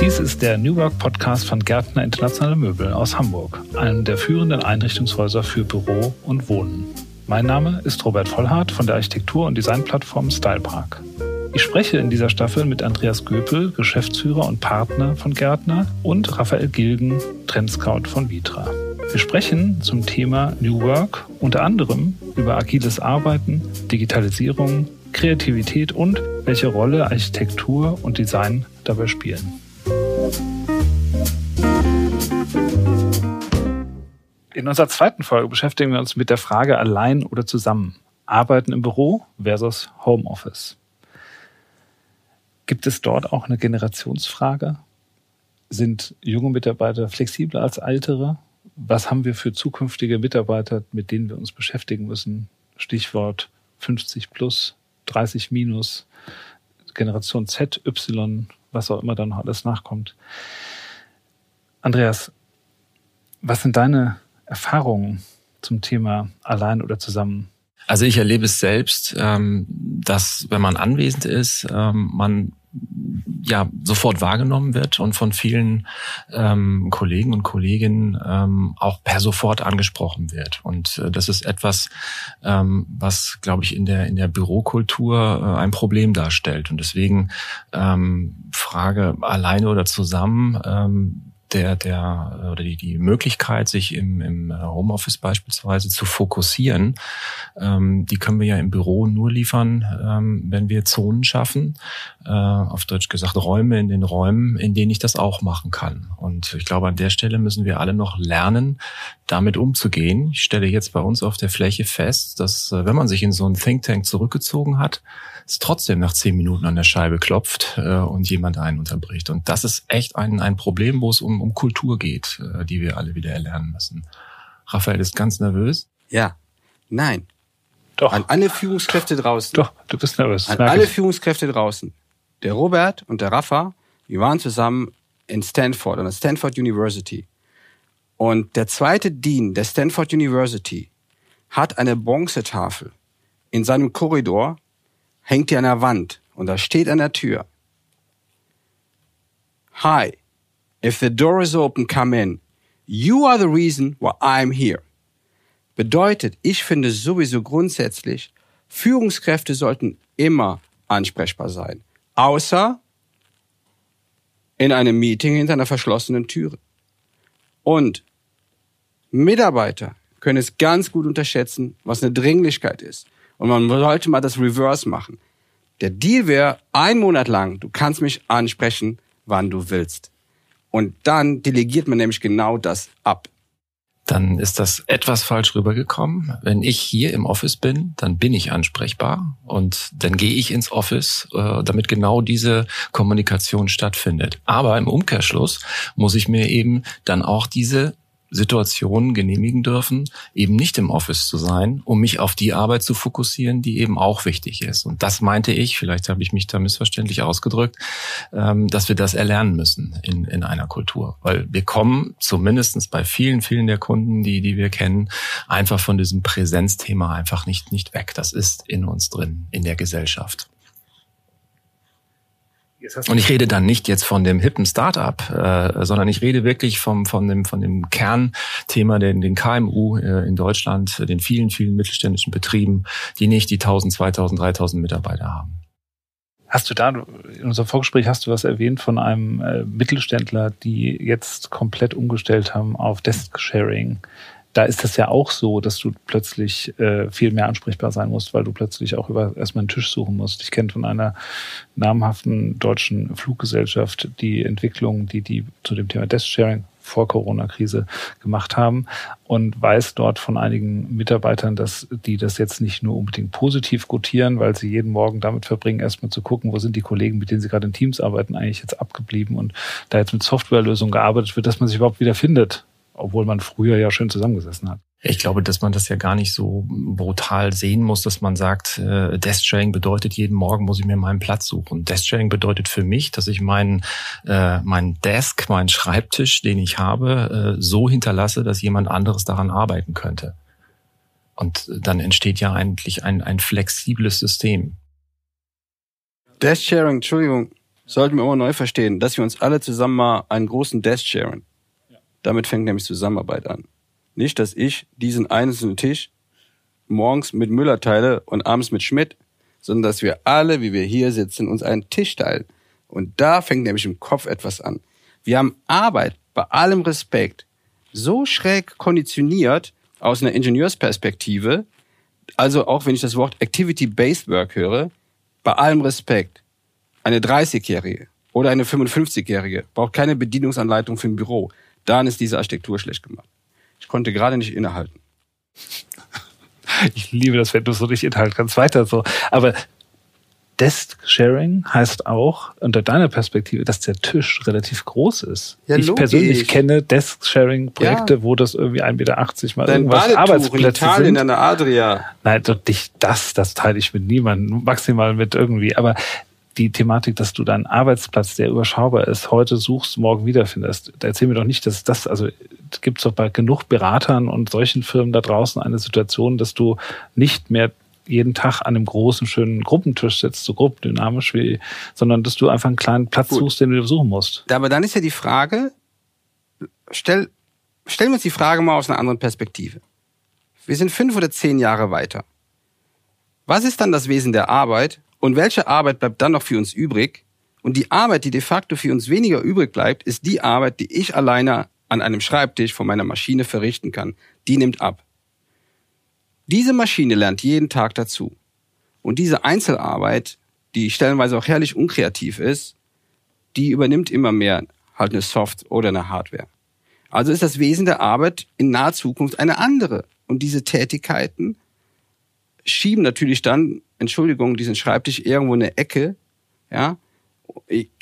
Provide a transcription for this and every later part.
Dies ist der New Work Podcast von Gärtner Internationale Möbel aus Hamburg, einem der führenden Einrichtungshäuser für Büro und Wohnen. Mein Name ist Robert Vollhardt von der Architektur- und Designplattform Stylepark. Ich spreche in dieser Staffel mit Andreas Göpel, Geschäftsführer und Partner von Gärtner, und Raphael Gilgen, Trendscout von Vitra. Wir sprechen zum Thema New Work unter anderem über agiles Arbeiten, Digitalisierung, Kreativität und welche Rolle Architektur und Design dabei spielen. In unserer zweiten Folge beschäftigen wir uns mit der Frage allein oder zusammen. Arbeiten im Büro versus Homeoffice. Gibt es dort auch eine Generationsfrage? Sind junge Mitarbeiter flexibler als ältere? Was haben wir für zukünftige Mitarbeiter, mit denen wir uns beschäftigen müssen? Stichwort 50 plus, 30 minus, Generation Z, Y, was auch immer dann noch alles nachkommt. Andreas, was sind deine Erfahrungen zum Thema allein oder zusammen? Also ich erlebe es selbst, ähm, dass wenn man anwesend ist, ähm, man ja sofort wahrgenommen wird und von vielen ähm, Kollegen und Kolleginnen ähm, auch per sofort angesprochen wird. Und äh, das ist etwas, ähm, was, glaube ich, in der in der Bürokultur äh, ein Problem darstellt. Und deswegen ähm, Frage alleine oder zusammen. Ähm, der, der oder die, die Möglichkeit, sich im, im Homeoffice beispielsweise zu fokussieren, ähm, die können wir ja im Büro nur liefern, ähm, wenn wir Zonen schaffen, äh, auf Deutsch gesagt Räume in den Räumen, in denen ich das auch machen kann. Und ich glaube, an der Stelle müssen wir alle noch lernen, damit umzugehen. Ich stelle jetzt bei uns auf der Fläche fest, dass äh, wenn man sich in so einen Think Tank zurückgezogen hat, es trotzdem nach zehn Minuten an der Scheibe klopft äh, und jemand einen unterbricht. Und das ist echt ein, ein Problem, wo es um, um Kultur geht, äh, die wir alle wieder erlernen müssen. Raphael ist ganz nervös. Ja, nein. Doch. An alle Führungskräfte draußen. Doch, du bist nervös. An alle ich. Führungskräfte draußen. Der Robert und der Rafa, die waren zusammen in Stanford, an der Stanford University. Und der zweite Dean der Stanford University hat eine Bronzetafel in seinem Korridor hängt die an der Wand und da steht an der Tür. Hi, if the door is open, come in. You are the reason why I'm here. Bedeutet, ich finde sowieso grundsätzlich, Führungskräfte sollten immer ansprechbar sein. Außer in einem Meeting hinter einer verschlossenen Türe. Und Mitarbeiter können es ganz gut unterschätzen, was eine Dringlichkeit ist. Und man sollte mal das Reverse machen. Der Deal wäre ein Monat lang, du kannst mich ansprechen, wann du willst. Und dann delegiert man nämlich genau das ab. Dann ist das etwas falsch rübergekommen. Wenn ich hier im Office bin, dann bin ich ansprechbar und dann gehe ich ins Office, äh, damit genau diese Kommunikation stattfindet. Aber im Umkehrschluss muss ich mir eben dann auch diese Situationen genehmigen dürfen, eben nicht im Office zu sein, um mich auf die Arbeit zu fokussieren, die eben auch wichtig ist. Und das meinte ich, vielleicht habe ich mich da missverständlich ausgedrückt, ähm, dass wir das erlernen müssen in, in einer Kultur. Weil wir kommen zumindestens bei vielen, vielen der Kunden, die, die wir kennen, einfach von diesem Präsenzthema einfach nicht, nicht weg. Das ist in uns drin, in der Gesellschaft. Und ich rede dann nicht jetzt von dem hippen Startup, äh, sondern ich rede wirklich vom, von, dem, von dem Kernthema, den, den KMU äh, in Deutschland, den vielen, vielen mittelständischen Betrieben, die nicht die 1000, 2000, 3000 Mitarbeiter haben. Hast du da, in unserem Vorgespräch hast du was erwähnt von einem äh, Mittelständler, die jetzt komplett umgestellt haben auf Desk-Sharing da ist das ja auch so, dass du plötzlich äh, viel mehr ansprechbar sein musst, weil du plötzlich auch über erstmal einen Tisch suchen musst. Ich kenne von einer namhaften deutschen Fluggesellschaft die Entwicklung, die die zu dem Thema Desk Sharing vor Corona-Krise gemacht haben und weiß dort von einigen Mitarbeitern, dass die das jetzt nicht nur unbedingt positiv quotieren, weil sie jeden Morgen damit verbringen, erstmal zu gucken, wo sind die Kollegen, mit denen sie gerade in Teams arbeiten, eigentlich jetzt abgeblieben und da jetzt mit Softwarelösungen gearbeitet wird, dass man sich überhaupt wieder findet obwohl man früher ja schön zusammengesessen hat. Ich glaube, dass man das ja gar nicht so brutal sehen muss, dass man sagt, äh, Desk-Sharing bedeutet, jeden Morgen muss ich mir meinen Platz suchen. Desk-Sharing bedeutet für mich, dass ich meinen äh, mein Desk, meinen Schreibtisch, den ich habe, äh, so hinterlasse, dass jemand anderes daran arbeiten könnte. Und dann entsteht ja eigentlich ein, ein flexibles System. Desk-Sharing, Entschuldigung, sollten wir immer neu verstehen, dass wir uns alle zusammen mal einen großen Desk sharen. Damit fängt nämlich Zusammenarbeit an. Nicht, dass ich diesen einzelnen Tisch morgens mit Müller teile und abends mit Schmidt, sondern dass wir alle, wie wir hier sitzen, uns einen Tisch teilen. Und da fängt nämlich im Kopf etwas an. Wir haben Arbeit, bei allem Respekt, so schräg konditioniert aus einer Ingenieursperspektive, also auch wenn ich das Wort Activity-Based Work höre, bei allem Respekt, eine 30-Jährige oder eine 55-Jährige braucht keine Bedienungsanleitung für ein Büro. Dann ist diese Architektur schlecht gemacht. Ich konnte gerade nicht innehalten. Ich liebe das, wenn du so nicht inhalten kannst. Weiter so. Aber Desk-Sharing heißt auch unter deiner Perspektive, dass der Tisch relativ groß ist. Ja, ich logisch. persönlich kenne Desk-Sharing-Projekte, Ja. wo das irgendwie 1,80 Meter mal Dein irgendwas Badetuch in Arbeitsplätze Italien sind. an der Adria. Nein, doch nicht das, das teile ich mit niemandem, maximal mit irgendwie. Aber die Thematik, dass du deinen Arbeitsplatz, der überschaubar ist, heute suchst, morgen wiederfindest. Da erzähl mir doch nicht, dass das, also gibt es doch bei genug Beratern und solchen Firmen da draußen eine Situation, dass du nicht mehr jeden Tag an einem großen, schönen Gruppentisch sitzt, so gruppendynamisch wie, sondern dass du einfach einen kleinen Platz Gut. suchst, den du besuchen musst. Aber dann ist ja die Frage, stell, stellen wir uns die Frage mal aus einer anderen Perspektive. Wir sind fünf oder zehn Jahre weiter. Was ist dann das Wesen der Arbeit und welche Arbeit bleibt dann noch für uns übrig? Und die Arbeit, die de facto für uns weniger übrig bleibt, ist die Arbeit, die ich alleine an einem Schreibtisch von meiner Maschine verrichten kann. Die nimmt ab. Diese Maschine lernt jeden Tag dazu. Und diese Einzelarbeit, die stellenweise auch herrlich unkreativ ist, die übernimmt immer mehr halt eine Soft- oder eine Hardware. Also ist das Wesen der Arbeit in naher Zukunft eine andere. Und diese Tätigkeiten schieben natürlich dann, Entschuldigung, diesen Schreibtisch irgendwo in eine Ecke, ja.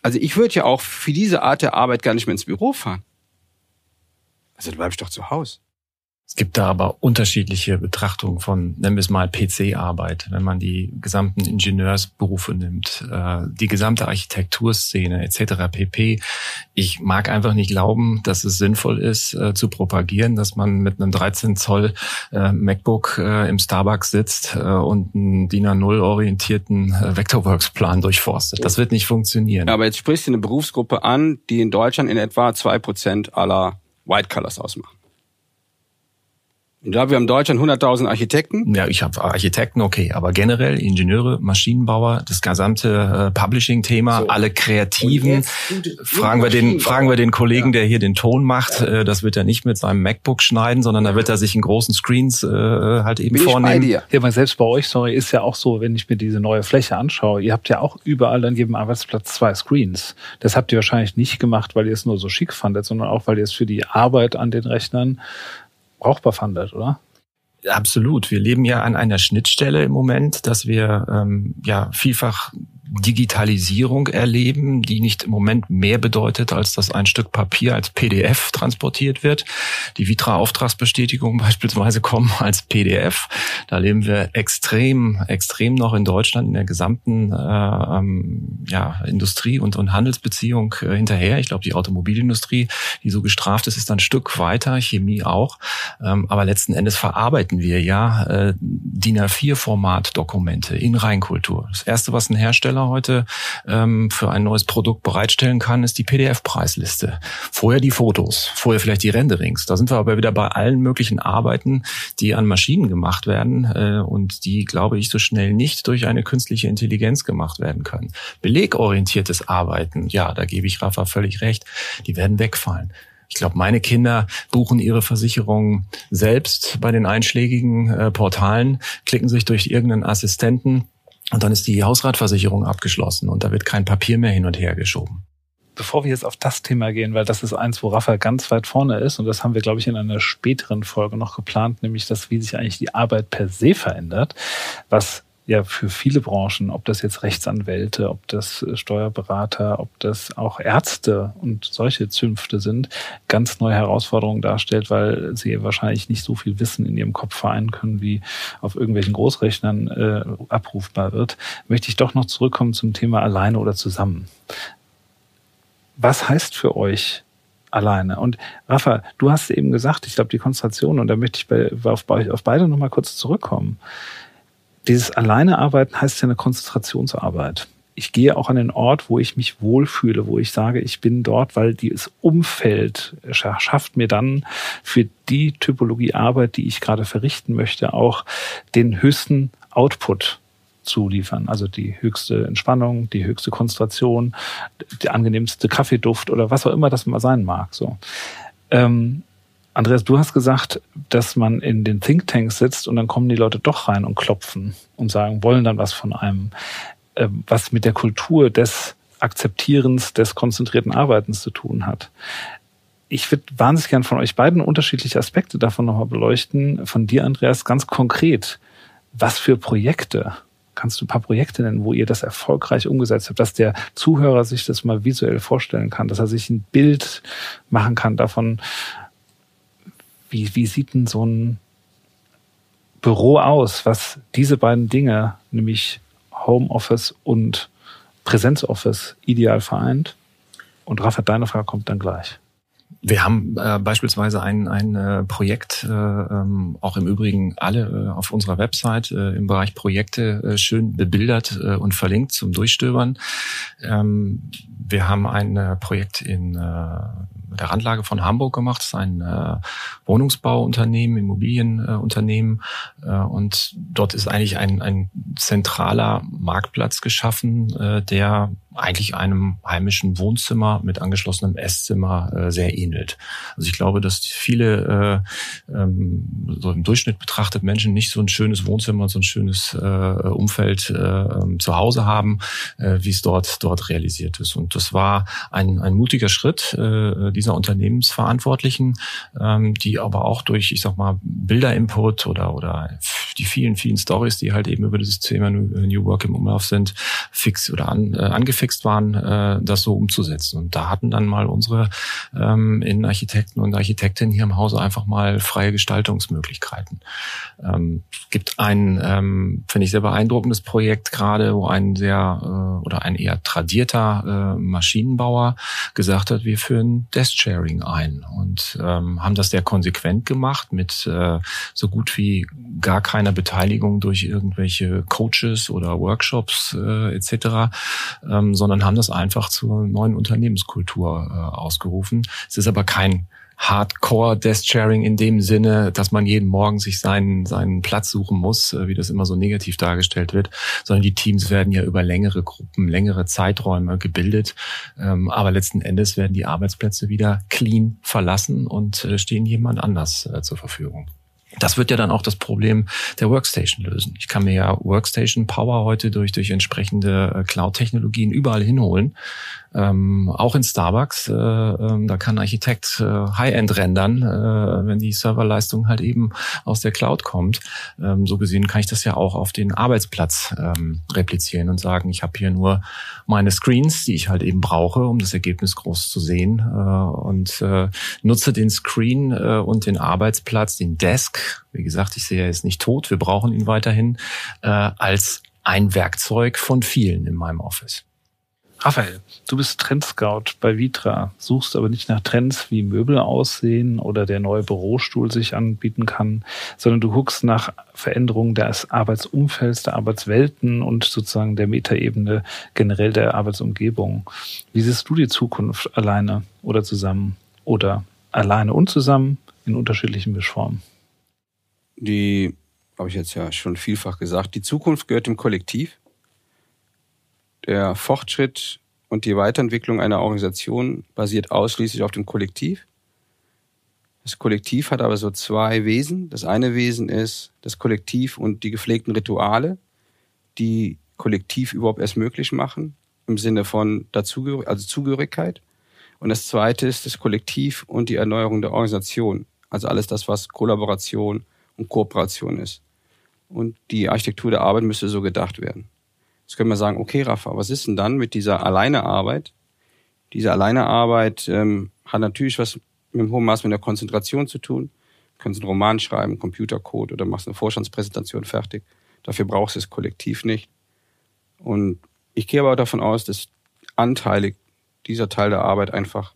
Also ich würde ja auch für diese Art der Arbeit gar nicht mehr ins Büro fahren. Also da bleib ich doch zu Hause. Es gibt da aber unterschiedliche Betrachtungen von, nennen wir es mal PC-Arbeit, wenn man die gesamten Ingenieursberufe nimmt, äh, die gesamte Architekturszene etc. pp. Ich mag einfach nicht glauben, dass es sinnvoll ist, äh, zu propagieren, dass man mit einem 13 Zoll äh, MacBook im Starbucks sitzt und einen DIN A0 orientierten Vectorworks-Plan durchforstet. Das wird nicht funktionieren. Aber jetzt sprichst du eine Berufsgruppe an, die in Deutschland in etwa zwei Prozent aller White Colors ausmachen. Ich glaube, wir haben in Deutschland 100.000 Architekten. Ja, ich habe Architekten, okay, aber generell Ingenieure, Maschinenbauer, das gesamte äh, Publishing-Thema, So. alle Kreativen. Fragen wir den, fragen wir den Kollegen, der hier den Ton macht. Äh, das wird er nicht mit seinem MacBook schneiden, sondern da wird er sich in großen Screens äh, halt eben Bin ich bei vornehmen. dir. Ja, aber selbst bei euch, sorry, ist ja auch so, wenn ich mir diese neue Fläche anschaue, ihr habt ja auch überall an jedem Arbeitsplatz zwei Screens. Das habt ihr wahrscheinlich nicht gemacht, weil ihr es nur so schick fandet, sondern auch, weil ihr es für die Arbeit an den Rechnern brauchbar fandet, oder? Absolut. Wir leben ja an einer Schnittstelle im Moment, dass wir ähm, ja vielfach Digitalisierung erleben, die nicht im Moment mehr bedeutet, als dass ein Stück Papier als PDF transportiert wird. Die Vitra-Auftragsbestätigungen beispielsweise kommen als PDF. Da leben wir extrem, extrem noch in Deutschland in der gesamten äh, ähm, ja, Industrie- und, und Handelsbeziehung äh, hinterher. Ich glaube, die Automobilindustrie, die so gestraft ist, ist ein Stück weiter, Chemie auch. Ähm, aber letzten Endes verarbeiten wir ja äh, DIN A4-Format-Dokumente in Reinkultur. Das erste, was ein Hersteller heute ähm, für ein neues Produkt bereitstellen kann, ist die PDF-Preisliste. Vorher die Fotos, vorher vielleicht die Renderings. Da sind wir aber wieder bei allen möglichen Arbeiten, die an Maschinen gemacht werden äh, und die, glaube ich, so schnell nicht durch eine künstliche Intelligenz gemacht werden können. Belegorientiertes Arbeiten, ja, da gebe ich Rafa völlig recht, die werden wegfallen. Ich glaube, meine Kinder buchen ihre Versicherungen selbst bei den einschlägigen äh, Portalen, klicken sich durch irgendeinen Assistenten und dann ist die Hausratversicherung abgeschlossen und da wird kein Papier mehr hin und her geschoben. Bevor wir jetzt auf das Thema gehen, weil das ist eins, wo Rafa ganz weit vorne ist und das haben wir, glaube ich, in einer späteren Folge noch geplant, nämlich das, wie sich eigentlich die Arbeit per se verändert, was ja für viele Branchen, ob das jetzt Rechtsanwälte, ob das äh, Steuerberater, ob das auch Ärzte und solche Zünfte sind, ganz neue Herausforderungen darstellt, weil sie wahrscheinlich nicht so viel Wissen in ihrem Kopf vereinen können, wie auf irgendwelchen Großrechnern äh, abrufbar wird, möchte ich doch noch zurückkommen zum Thema alleine oder zusammen. Was heißt für euch alleine? Und Rafa, du hast eben gesagt, ich glaube, die Konzentration, und da möchte ich bei, auf, auf beide nochmal kurz zurückkommen. Dieses Alleinearbeiten heißt ja eine Konzentrationsarbeit. ich gehe auch an den Ort, wo ich mich wohlfühle, wo ich sage, ich bin dort, weil dieses Umfeld schafft mir dann für die Typologie Arbeit, die ich gerade verrichten möchte, auch den höchsten Output zu liefern. Also die höchste Entspannung, die höchste Konzentration, der angenehmste Kaffeeduft oder was auch immer das mal sein mag. So. Ähm, Andreas, du hast gesagt, dass man in den Thinktanks sitzt und dann kommen die Leute doch rein und klopfen und sagen, wollen dann was von einem, äh, was mit der Kultur des Akzeptierens, des konzentrierten Arbeitens zu tun hat. Ich würde wahnsinnig gern von euch beiden unterschiedliche Aspekte davon nochmal beleuchten. Von dir, Andreas, ganz konkret. Was für Projekte? Kannst du ein paar Projekte nennen, wo ihr das erfolgreich umgesetzt habt, dass der Zuhörer sich das mal visuell vorstellen kann, dass er sich ein Bild machen kann davon, wie, wie sieht denn so ein Büro aus, was diese beiden Dinge, nämlich Homeoffice und Präsenzoffice, ideal vereint? Und Rafa, deine Frage kommt dann gleich. Wir haben äh, beispielsweise ein, ein äh, Projekt, äh, ähm, auch im Übrigen alle äh, auf unserer Website äh, im Bereich Projekte äh, schön bebildert äh, und verlinkt zum Durchstöbern. Ähm, wir haben ein äh, Projekt in äh, der Randlage von Hamburg gemacht. Das ist ein äh, Wohnungsbauunternehmen, Immobilienunternehmen. Äh, und dort ist eigentlich ein, ein zentraler Marktplatz geschaffen, äh, der eigentlich einem heimischen Wohnzimmer mit angeschlossenem Esszimmer äh, sehr ähnelt. Also ich glaube, dass viele äh, ähm, so im Durchschnitt betrachtet Menschen nicht so ein schönes Wohnzimmer, so ein schönes äh, Umfeld äh, ähm, zu Hause haben, äh, wie es dort dort realisiert ist. Und das war ein, ein mutiger Schritt äh, dieser Unternehmensverantwortlichen, ähm, die aber auch durch, ich sag mal, Bilderinput oder oder die vielen vielen Stories, die halt eben über dieses Thema New Work im Umlauf sind, fix oder an, äh, angefixt angefixt waren, äh, das so umzusetzen. Und da hatten dann mal unsere ähm, Innenarchitekten und Architektinnen hier im Hause einfach mal freie Gestaltungsmöglichkeiten. Ähm, es gibt ein, ähm, finde ich, sehr beeindruckendes Projekt gerade, wo ein sehr äh, oder ein eher tradierter äh, Maschinenbauer gesagt hat, wir führen Desk-Sharing ein und ähm, haben das sehr konsequent gemacht mit äh, so gut wie gar keiner Beteiligung durch irgendwelche Coaches oder Workshops äh, etc. Ähm, sondern haben das einfach zur neuen Unternehmenskultur äh, ausgerufen. Es ist aber kein Hardcore Desk Sharing in dem Sinne, dass man jeden Morgen sich seinen, seinen Platz suchen muss, äh, wie das immer so negativ dargestellt wird, sondern die Teams werden ja über längere Gruppen, längere Zeiträume gebildet. Ähm, aber letzten Endes werden die Arbeitsplätze wieder clean verlassen und äh, stehen jemand anders äh, zur Verfügung. Das wird ja dann auch das Problem der Workstation lösen. Ich kann mir ja Workstation Power heute durch, durch entsprechende äh, Cloud-Technologien überall hinholen. Ähm, auch in Starbucks, äh, äh, da kann ein Architekt äh, High-End rendern, äh, wenn die Serverleistung halt eben aus der Cloud kommt. Ähm, so gesehen kann ich das ja auch auf den Arbeitsplatz ähm, replizieren und sagen, ich habe hier nur meine Screens, die ich halt eben brauche, um das Ergebnis groß zu sehen äh, und nutze den Screen und den Arbeitsplatz, den Desk. Wie gesagt, ich sehe, er ist nicht tot, wir brauchen ihn weiterhin äh, als ein Werkzeug von vielen in meinem Office. Raphael, du bist Trendscout bei Vitra, suchst aber nicht nach Trends, wie Möbel aussehen oder der neue Bürostuhl sich anbieten kann, sondern du guckst nach Veränderungen des Arbeitsumfelds, der Arbeitswelten und sozusagen der Metaebene generell der Arbeitsumgebung. Wie siehst du die Zukunft alleine oder zusammen oder alleine und zusammen in unterschiedlichen Mischformen? Die, habe ich jetzt ja schon vielfach gesagt, die Zukunft gehört dem Kollektiv der Fortschritt und die Weiterentwicklung einer Organisation basiert ausschließlich auf dem Kollektiv. Das Kollektiv hat aber so zwei Wesen. Das eine Wesen ist das Kollektiv und die gepflegten Rituale, die Kollektiv überhaupt erst möglich machen, im Sinne von Dazugehör also Zugehörigkeit. Und das zweite ist das Kollektiv und die Erneuerung der Organisation. Also alles das, was Kollaboration und Kooperation ist. Und die Architektur der Arbeit müsste so gedacht werden. Jetzt können wir sagen, okay, Rafa, was ist denn dann mit dieser Alleinearbeit? Diese Alleinearbeit ähm, hat natürlich was mit einem hohen Maß mit der Konzentration zu tun. Du kannst einen Roman schreiben, Computercode oder machst eine Vorstandspräsentation fertig. Dafür brauchst du es kollektiv nicht. Und ich gehe aber davon aus, dass anteilig dieser Teil der Arbeit einfach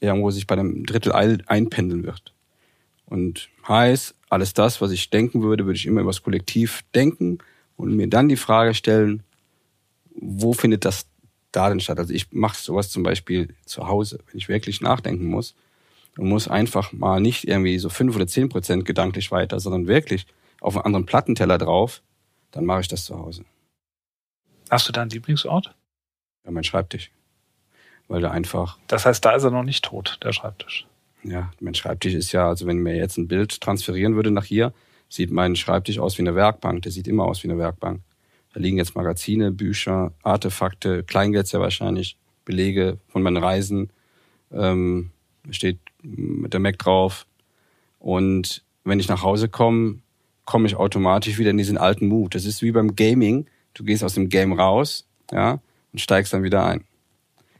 irgendwo sich bei einem Drittel einpendeln wird. Und heißt, alles das, was ich denken würde, würde ich immer über das Kollektiv denken und mir dann die Frage stellen, wo findet das da denn statt? Also ich mache sowas zum Beispiel zu Hause, wenn ich wirklich nachdenken muss und muss einfach mal nicht irgendwie so fünf oder zehn Prozent gedanklich weiter, sondern wirklich auf einen anderen Plattenteller drauf, dann mache ich das zu Hause. Hast du da einen Lieblingsort? Ja, mein Schreibtisch. Weil da einfach. Das heißt, da ist er noch nicht tot, der Schreibtisch. Ja, mein Schreibtisch ist ja, also wenn mir jetzt ein Bild transferieren würde nach hier, sieht mein Schreibtisch aus wie eine Werkbank. Der sieht immer aus wie eine Werkbank. Da liegen jetzt Magazine, Bücher, Artefakte, Kleingeld sehr wahrscheinlich, Belege von meinen Reisen. Ähm, steht mit der Mac drauf. Und wenn ich nach Hause komme, komme ich automatisch wieder in diesen alten Mut. Das ist wie beim Gaming. Du gehst aus dem Game raus, ja, und steigst dann wieder ein.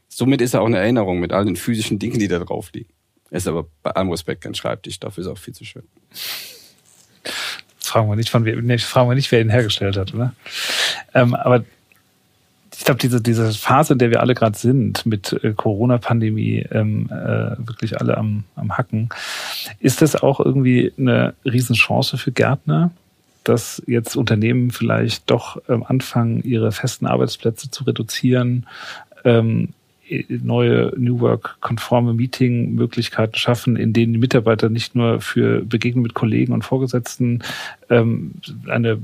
Somit ist er auch eine Erinnerung mit all den physischen Dingen, die da drauf liegen. Ist aber bei allem Respekt kein Schreibtisch, dafür ist auch viel zu schön. Das fragen wir nicht, von wem, fragen wir nicht, wer ihn hergestellt hat, oder? Ähm, aber ich glaube, diese, diese Phase, in der wir alle gerade sind, mit äh, Corona-Pandemie, ähm, äh, wirklich alle am, am Hacken, ist das auch irgendwie eine Riesenchance für Gärtner, dass jetzt Unternehmen vielleicht doch ähm, anfangen, ihre festen Arbeitsplätze zu reduzieren, ähm, neue New Work-konforme Meeting-Möglichkeiten schaffen, in denen die Mitarbeiter nicht nur für Begegnungen mit Kollegen und Vorgesetzten ähm, eine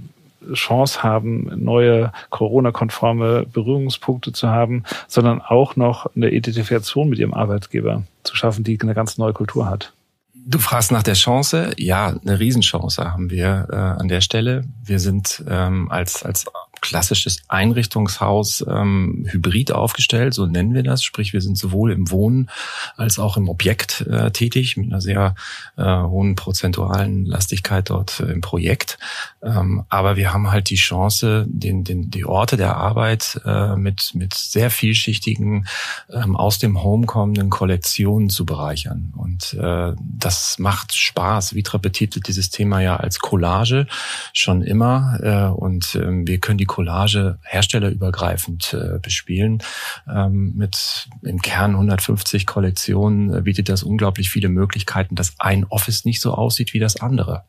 Chance haben, neue Corona-konforme Berührungspunkte zu haben, sondern auch noch eine Identifikation mit ihrem Arbeitgeber zu schaffen, die eine ganz neue Kultur hat. Du fragst nach der Chance. Ja, eine Riesenchance haben wir äh, an der Stelle. Wir sind ähm, als, als klassisches Einrichtungshaus ähm, hybrid aufgestellt, so nennen wir das. Sprich, wir sind sowohl im Wohnen als auch im Objekt äh, tätig, mit einer sehr äh, hohen prozentualen Lastigkeit dort äh, im Projekt. Ähm, aber wir haben halt die Chance, den, den, die Orte der Arbeit äh, mit, mit sehr vielschichtigen, ähm, aus dem Home kommenden Kollektionen zu bereichern. Und äh, das macht Spaß. Vitra betitelt dieses Thema ja als Collage schon immer. Äh, und äh, wir können die Collage herstellerübergreifend äh, bespielen. Ähm, mit im Kern 150 Kollektionen äh, bietet das unglaublich viele Möglichkeiten, dass ein Office nicht so aussieht wie das andere.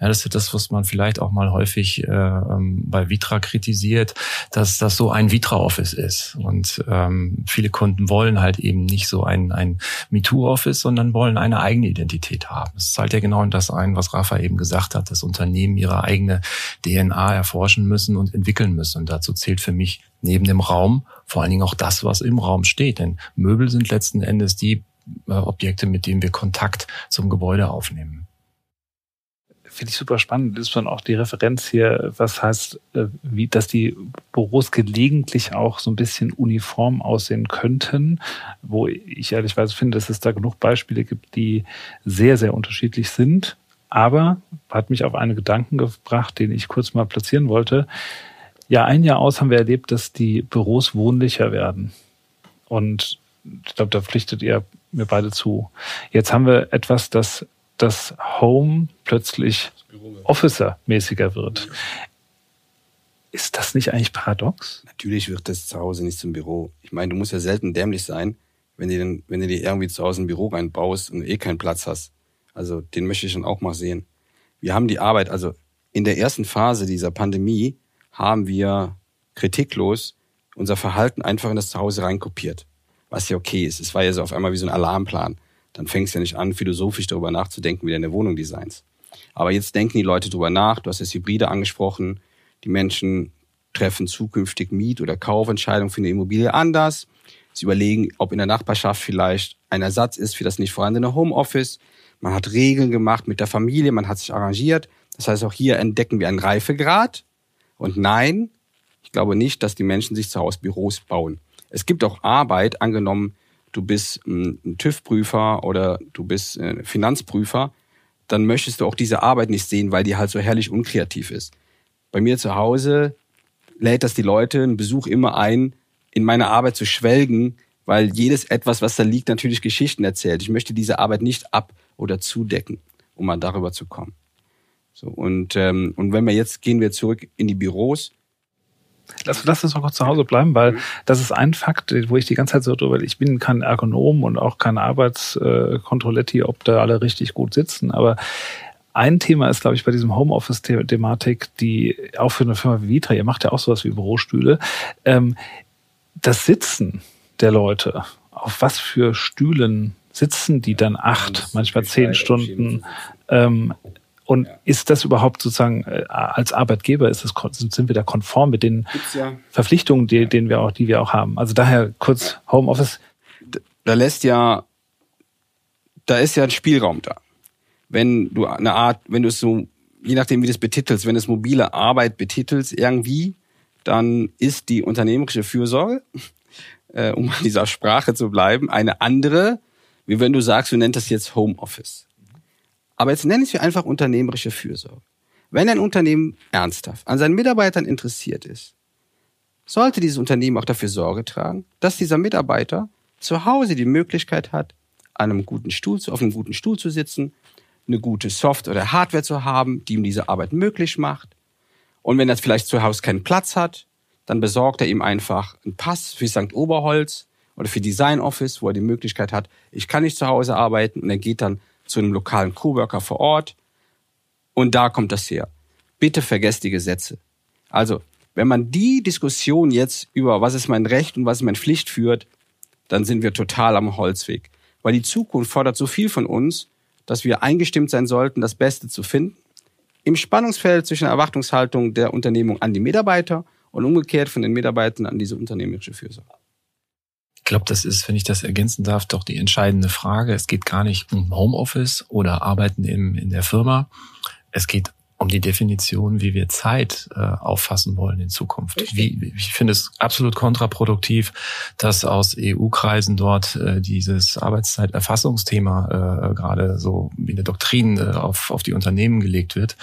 Ja, das ist das, was man vielleicht auch mal häufig äh, ähm, bei Vitra kritisiert, dass das so ein Vitra-Office ist. Und ähm, viele Kunden wollen halt eben nicht so ein, ein MeToo-Office, sondern wollen eine eigene Identität haben. Es zahlt ja genau in das ein, was Rafa eben gesagt hat, dass Unternehmen ihre eigene DNA erforschen müssen und entwickeln müssen. Und dazu zählt für mich neben dem Raum vor allen Dingen auch das, was im Raum steht. Denn Möbel sind letzten Endes die äh, Objekte, mit denen wir Kontakt zum Gebäude aufnehmen finde ich super spannend, ist dann auch die Referenz hier, was heißt, äh, wie, dass die Büros gelegentlich auch so ein bisschen uniform aussehen könnten, wo ich ehrlichweise finde, dass es da genug Beispiele gibt, die sehr, sehr unterschiedlich sind. Aber hat mich auf einen Gedanken gebracht, den ich kurz mal platzieren wollte. Ja, ein Jahr aus haben wir erlebt, dass die Büros wohnlicher werden. Und ich glaube, da pflichtet ihr mir beide zu. Jetzt haben wir etwas, das das Home plötzlich Officer-mäßiger wird. Ist das nicht eigentlich paradox? Natürlich wird das zu Hause nicht zum Büro. Ich meine, du musst ja selten dämlich sein, wenn du, denn, wenn du dir irgendwie zu Hause ein Büro reinbaust und eh keinen Platz hast. Also den möchte ich dann auch mal sehen. Wir haben die Arbeit, also in der ersten Phase dieser Pandemie haben wir kritiklos unser Verhalten einfach in das Zuhause reinkopiert. Was ja okay ist. Es war ja so auf einmal wie so ein Alarmplan dann fängst du ja nicht an, philosophisch darüber nachzudenken, wie deine Wohnung designst. Aber jetzt denken die Leute darüber nach. Du hast das Hybride angesprochen. Die Menschen treffen zukünftig Miet- oder Kaufentscheidungen für eine Immobilie anders. Sie überlegen, ob in der Nachbarschaft vielleicht ein Ersatz ist für das nicht vorhandene Homeoffice. Man hat Regeln gemacht mit der Familie, man hat sich arrangiert. Das heißt, auch hier entdecken wir einen Reifegrad. Und nein, ich glaube nicht, dass die Menschen sich zu Hause Büros bauen. Es gibt auch Arbeit, angenommen, du bist ein TÜV-Prüfer oder du bist äh, Finanzprüfer, dann möchtest du auch diese Arbeit nicht sehen, weil die halt so herrlich unkreativ ist. Bei mir zu Hause lädt das die Leute einen Besuch immer ein, in meine Arbeit zu schwelgen, weil jedes etwas, was da liegt, natürlich Geschichten erzählt. Ich möchte diese Arbeit nicht ab- oder zudecken, um mal darüber zu kommen. So, und, ähm, und wenn wir jetzt gehen wir zurück in die Büros, Lass, lass uns mal kurz zu Hause bleiben, weil mhm. das ist ein Fakt, wo ich die ganze Zeit so drüber, ich bin kein Ergonom und auch kein Arbeitskontrolletti, ob da alle richtig gut sitzen, aber ein Thema ist, glaube ich, bei diesem Homeoffice-Thematik, die auch für eine Firma wie Vitra, ihr macht ja auch sowas wie Bürostühle, ähm, das Sitzen der Leute, auf was für Stühlen sitzen die dann acht, manchmal zehn Stunden? Ähm, und ja. ist das überhaupt sozusagen äh, als Arbeitgeber ist das sind wir da konform mit den ja. Verpflichtungen, die, denen wir auch, die wir auch haben? Also daher kurz Homeoffice. Da lässt ja, da ist ja ein Spielraum da. Wenn du eine Art, wenn du es so, je nachdem wie du es betitelst, wenn du es mobile Arbeit betitelst irgendwie, dann ist die unternehmerische Fürsorge, äh, um an dieser Sprache zu bleiben, eine andere, wie wenn du sagst, du nennst das jetzt Homeoffice. Aber jetzt nenne ich es einfach unternehmerische Fürsorge. Wenn ein Unternehmen ernsthaft an seinen Mitarbeitern interessiert ist, sollte dieses Unternehmen auch dafür Sorge tragen, dass dieser Mitarbeiter zu Hause die Möglichkeit hat, an einem guten Stuhl, auf einem guten Stuhl zu sitzen, eine gute Soft- oder Hardware zu haben, die ihm diese Arbeit möglich macht. Und wenn er vielleicht zu Hause keinen Platz hat, dann besorgt er ihm einfach einen Pass für St. Oberholz oder für Design Office, wo er die Möglichkeit hat, ich kann nicht zu Hause arbeiten und er geht dann zu einem lokalen Coworker vor Ort. Und da kommt das her. Bitte vergesst die Gesetze. Also, wenn man die Diskussion jetzt über was ist mein Recht und was ist meine Pflicht führt, dann sind wir total am Holzweg. Weil die Zukunft fordert so viel von uns, dass wir eingestimmt sein sollten, das Beste zu finden. Im Spannungsfeld zwischen der Erwartungshaltung der Unternehmung an die Mitarbeiter und umgekehrt von den Mitarbeitern an diese unternehmerische Fürsorge. Ich glaube, das ist, wenn ich das ergänzen darf, doch die entscheidende Frage. Es geht gar nicht um Homeoffice oder Arbeiten im, in der Firma. Es geht um die Definition, wie wir Zeit äh, auffassen wollen in Zukunft. Wie, ich finde es absolut kontraproduktiv, dass aus EU-Kreisen dort äh, dieses Arbeitszeiterfassungsthema äh, gerade so wie eine Doktrin äh, auf, auf die Unternehmen gelegt wird.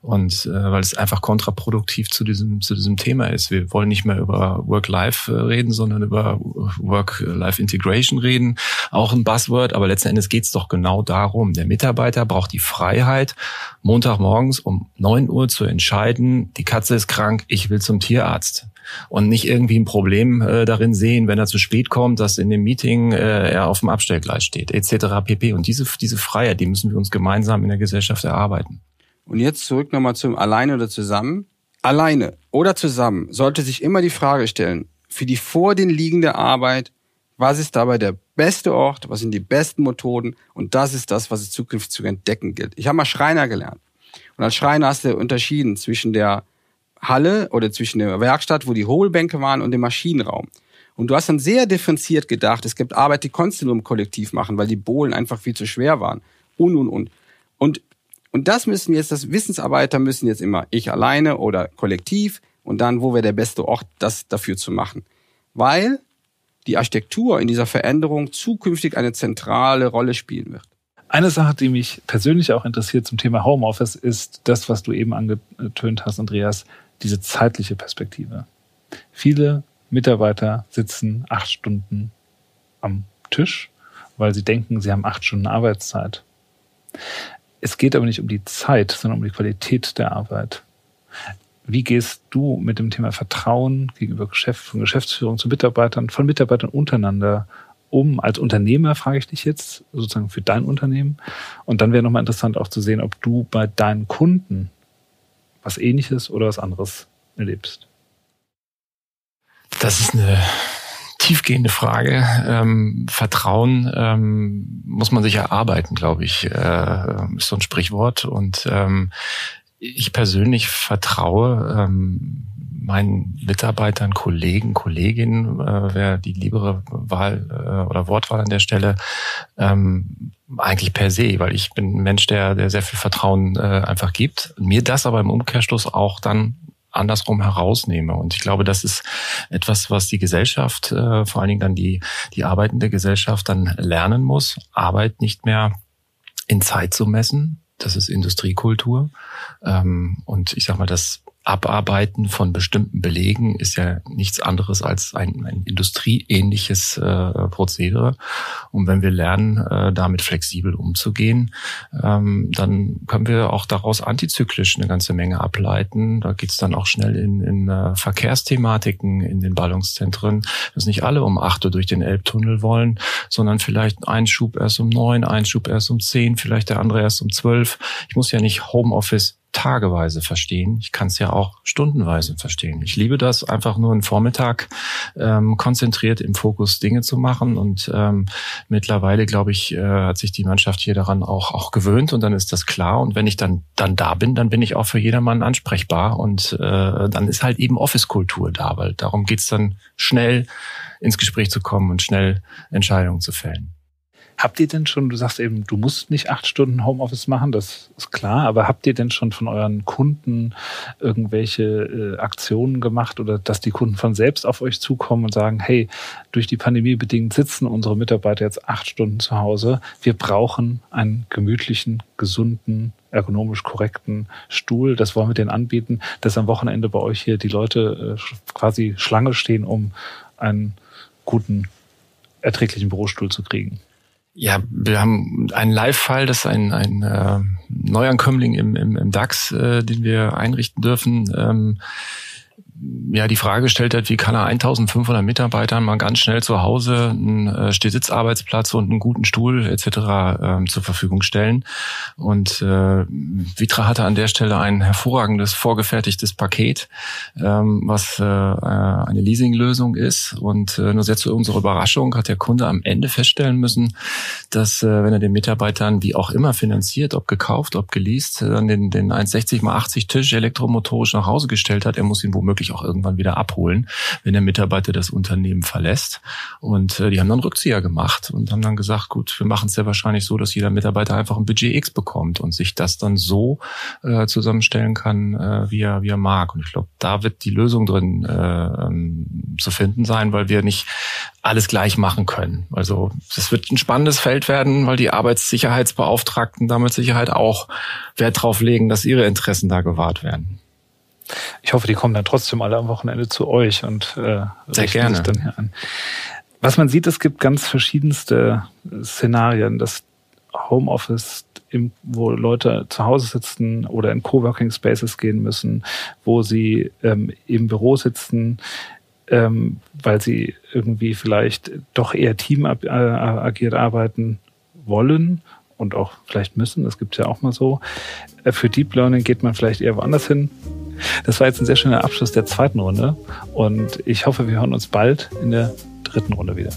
Und äh, weil es einfach kontraproduktiv zu diesem, zu diesem Thema ist. Wir wollen nicht mehr über Work-Life äh, reden, sondern über Work-Life-Integration reden. Auch ein Buzzword, aber letzten Endes geht es doch genau darum. Der Mitarbeiter braucht die Freiheit, Montagmorgens um neun Uhr zu entscheiden, die Katze ist krank, ich will zum Tierarzt und nicht irgendwie ein Problem äh, darin sehen, wenn er zu spät kommt, dass in dem Meeting äh, er auf dem Abstellgleis steht, etc. pp. Und diese, diese Freiheit, die müssen wir uns gemeinsam in der Gesellschaft erarbeiten. Und jetzt zurück nochmal zum Alleine oder zusammen. Alleine oder zusammen sollte sich immer die Frage stellen, für die vor den liegende Arbeit, was ist dabei der beste Ort, was sind die besten Methoden und das ist das, was es zukünftig zu entdecken gilt. Ich habe mal Schreiner gelernt. Und als Schreiner hast du unterschieden zwischen der Halle oder zwischen der Werkstatt, wo die Hohlbänke waren, und dem Maschinenraum. Und du hast dann sehr differenziert gedacht, es gibt Arbeit, die konntest du nur im Kollektiv machen, weil die Bohlen einfach viel zu schwer waren. Und, und, und. Und und das müssen jetzt, das Wissensarbeiter müssen jetzt immer ich alleine oder kollektiv und dann, wo wäre der beste Ort, das dafür zu machen. Weil die Architektur in dieser Veränderung zukünftig eine zentrale Rolle spielen wird. Eine Sache, die mich persönlich auch interessiert zum Thema Homeoffice, ist das, was du eben angetönt hast, Andreas, diese zeitliche Perspektive. Viele Mitarbeiter sitzen acht Stunden am Tisch, weil sie denken, sie haben acht Stunden Arbeitszeit. Es geht aber nicht um die Zeit, sondern um die Qualität der Arbeit. Wie gehst du mit dem Thema Vertrauen gegenüber Geschäft, von Geschäftsführung zu Mitarbeitern, von Mitarbeitern untereinander um? Als Unternehmer frage ich dich jetzt sozusagen für dein Unternehmen. Und dann wäre nochmal interessant auch zu sehen, ob du bei deinen Kunden was ähnliches oder was anderes erlebst. Das ist eine tiefgehende Frage. Ähm, Vertrauen ähm, muss man sich erarbeiten, glaube ich, äh, ist so ein Sprichwort. Und ähm, ich persönlich vertraue ähm, meinen Mitarbeitern, Kollegen, Kolleginnen, äh, wer die liebere Wahl äh, oder Wortwahl an der Stelle, ähm, eigentlich per se, weil ich bin ein Mensch, der, der sehr viel Vertrauen äh, einfach gibt. Mir das aber im Umkehrschluss auch dann andersrum herausnehme. Und ich glaube, das ist etwas, was die Gesellschaft, äh, vor allen Dingen dann die, die arbeitende Gesellschaft dann lernen muss, Arbeit nicht mehr in Zeit zu messen. Das ist Industriekultur. Ähm, und ich sag mal, das Abarbeiten von bestimmten Belegen ist ja nichts anderes als ein, ein industrieähnliches äh, Prozedere. Und wenn wir lernen, äh, damit flexibel umzugehen, ähm, dann können wir auch daraus antizyklisch eine ganze Menge ableiten. Da geht's dann auch schnell in, in äh, Verkehrsthematiken in den Ballungszentren, dass nicht alle um acht Uhr durch den Elbtunnel wollen, sondern vielleicht ein Schub erst um neun, ein Schub erst um zehn, vielleicht der andere erst um zwölf. Ich muss ja nicht Homeoffice tageweise verstehen. Ich kann es ja auch stundenweise verstehen. Ich liebe das, einfach nur einen Vormittag ähm, konzentriert im Fokus Dinge zu machen. Und ähm, mittlerweile, glaube ich, äh, hat sich die Mannschaft hier daran auch, auch gewöhnt und dann ist das klar. Und wenn ich dann, dann da bin, dann bin ich auch für jedermann ansprechbar. Und äh, dann ist halt eben Office-Kultur da, weil darum geht's dann schnell ins Gespräch zu kommen und schnell Entscheidungen zu fällen. Habt ihr denn schon, du sagst eben, du musst nicht acht Stunden Homeoffice machen, das ist klar, aber habt ihr denn schon von euren Kunden irgendwelche äh, Aktionen gemacht oder dass die Kunden von selbst auf euch zukommen und sagen, hey, durch die Pandemie bedingt sitzen unsere Mitarbeiter jetzt acht Stunden zu Hause, wir brauchen einen gemütlichen, gesunden, ergonomisch korrekten Stuhl, das wollen wir denen anbieten, dass am Wochenende bei euch hier die Leute äh, quasi Schlange stehen, um einen guten, erträglichen Bürostuhl zu kriegen. Ja, wir haben einen Live-Fall, das ist ein, ein äh, Neuankömmling im, im, im DAX, äh, den wir einrichten dürfen. Ähm, ja die Frage gestellt hat, wie kann er 1500 Mitarbeitern mal ganz schnell zu Hause einen äh, Stehsitzarbeitsplatz und einen guten Stuhl etc. Ähm, zur Verfügung stellen. Und äh, Vitra hatte an der Stelle ein hervorragendes vorgefertigtes Paket, ähm, was äh, eine Leasinglösung ist. Und äh, nur sehr zu unserer Überraschung hat der Kunde am Ende feststellen müssen, dass äh, wenn er den Mitarbeitern wie auch immer finanziert, ob gekauft, ob geleast, dann den, den 1,60 mal 80 Tisch elektromotorisch nach Hause gestellt hat, er muss ihn womöglich auch irgendwann wieder abholen, wenn der Mitarbeiter das Unternehmen verlässt. Und äh, die haben dann Rückzieher gemacht und haben dann gesagt, gut, wir machen es sehr wahrscheinlich so, dass jeder Mitarbeiter einfach ein Budget X bekommt und sich das dann so äh, zusammenstellen kann, äh, wie, er, wie er mag. Und ich glaube, da wird die Lösung drin äh, ähm, zu finden sein, weil wir nicht alles gleich machen können. Also es wird ein spannendes Feld werden, weil die Arbeitssicherheitsbeauftragten damit Sicherheit auch Wert drauf legen, dass ihre Interessen da gewahrt werden. Ich hoffe, die kommen dann trotzdem alle am Wochenende zu euch und äh, Sehr gerne. sich dann hier an. Was man sieht, es gibt ganz verschiedenste Szenarien. Das Homeoffice, wo Leute zu Hause sitzen oder in Coworking Spaces gehen müssen, wo sie ähm, im Büro sitzen, ähm, weil sie irgendwie vielleicht doch eher teamagiert äh, arbeiten wollen und auch vielleicht müssen. Das gibt es ja auch mal so. Äh, für Deep Learning geht man vielleicht eher woanders hin. Das war jetzt ein sehr schöner Abschluss der zweiten Runde und ich hoffe, wir hören uns bald in der dritten Runde wieder.